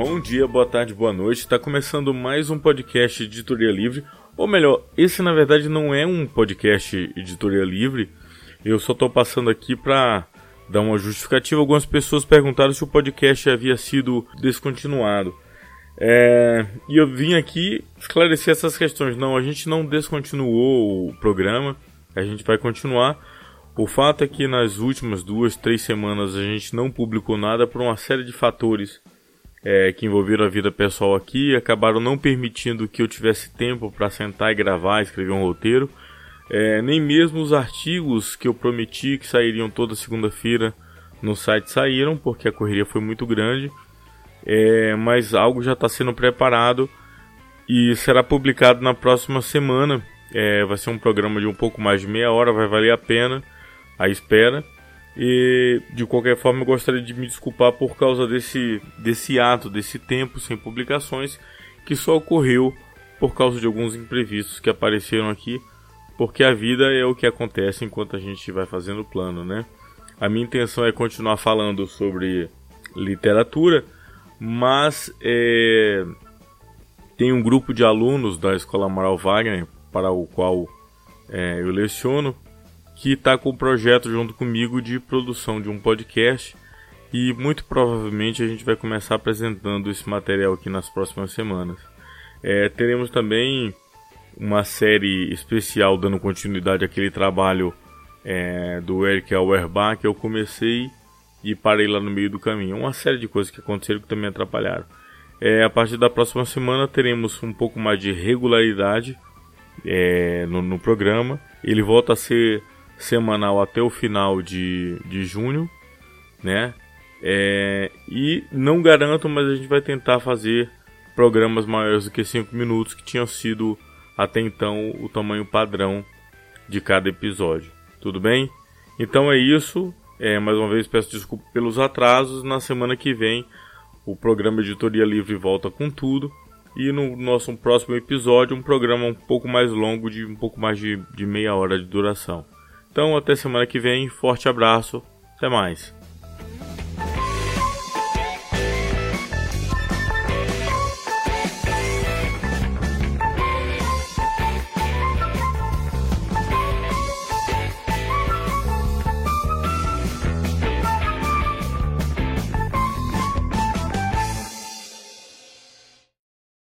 Bom dia, boa tarde, boa noite. Está começando mais um podcast Editoria Livre. Ou melhor, esse na verdade não é um podcast Editoria Livre. Eu só estou passando aqui para dar uma justificativa. Algumas pessoas perguntaram se o podcast havia sido descontinuado. É, e eu vim aqui esclarecer essas questões. Não, a gente não descontinuou o programa, a gente vai continuar. O fato é que nas últimas duas, três semanas a gente não publicou nada por uma série de fatores é, que envolveram a vida pessoal aqui acabaram não permitindo que eu tivesse tempo para sentar e gravar, escrever um roteiro. É, nem mesmo os artigos que eu prometi que sairiam toda segunda-feira no site saíram, porque a correria foi muito grande é, mas algo já está sendo preparado e será publicado na próxima semana. É, vai ser um programa de um pouco mais de meia hora, vai valer a pena a espera. E de qualquer forma, eu gostaria de me desculpar por causa desse, desse ato, desse tempo sem publicações, que só ocorreu por causa de alguns imprevistos que apareceram aqui, porque a vida é o que acontece enquanto a gente vai fazendo o plano, né? A minha intenção é continuar falando sobre literatura mas é, tem um grupo de alunos da Escola Amaral Wagner, para o qual é, eu leciono, que está com o projeto junto comigo de produção de um podcast e muito provavelmente a gente vai começar apresentando esse material aqui nas próximas semanas. É, teremos também uma série especial dando continuidade àquele trabalho é, do Eric Auerbach que eu comecei e parei lá no meio do caminho. Uma série de coisas que aconteceram que também atrapalharam. É, a partir da próxima semana teremos um pouco mais de regularidade é, no, no, programa. Ele volta a ser semanal até o final de, de junho, né? É, e não garanto, mas a gente vai tentar fazer programas maiores do que 5 minutos, que tinham sido até então o tamanho padrão de cada episódio. Tudo bem? Então é isso. É, mais uma vez peço desculpa pelos atrasos. Na semana que vem o programa Editoria Livre volta com tudo. E no nosso próximo episódio, um programa um pouco mais longo, de um pouco mais de, de meia hora de duração. Então, até semana que vem. Forte abraço. Até mais.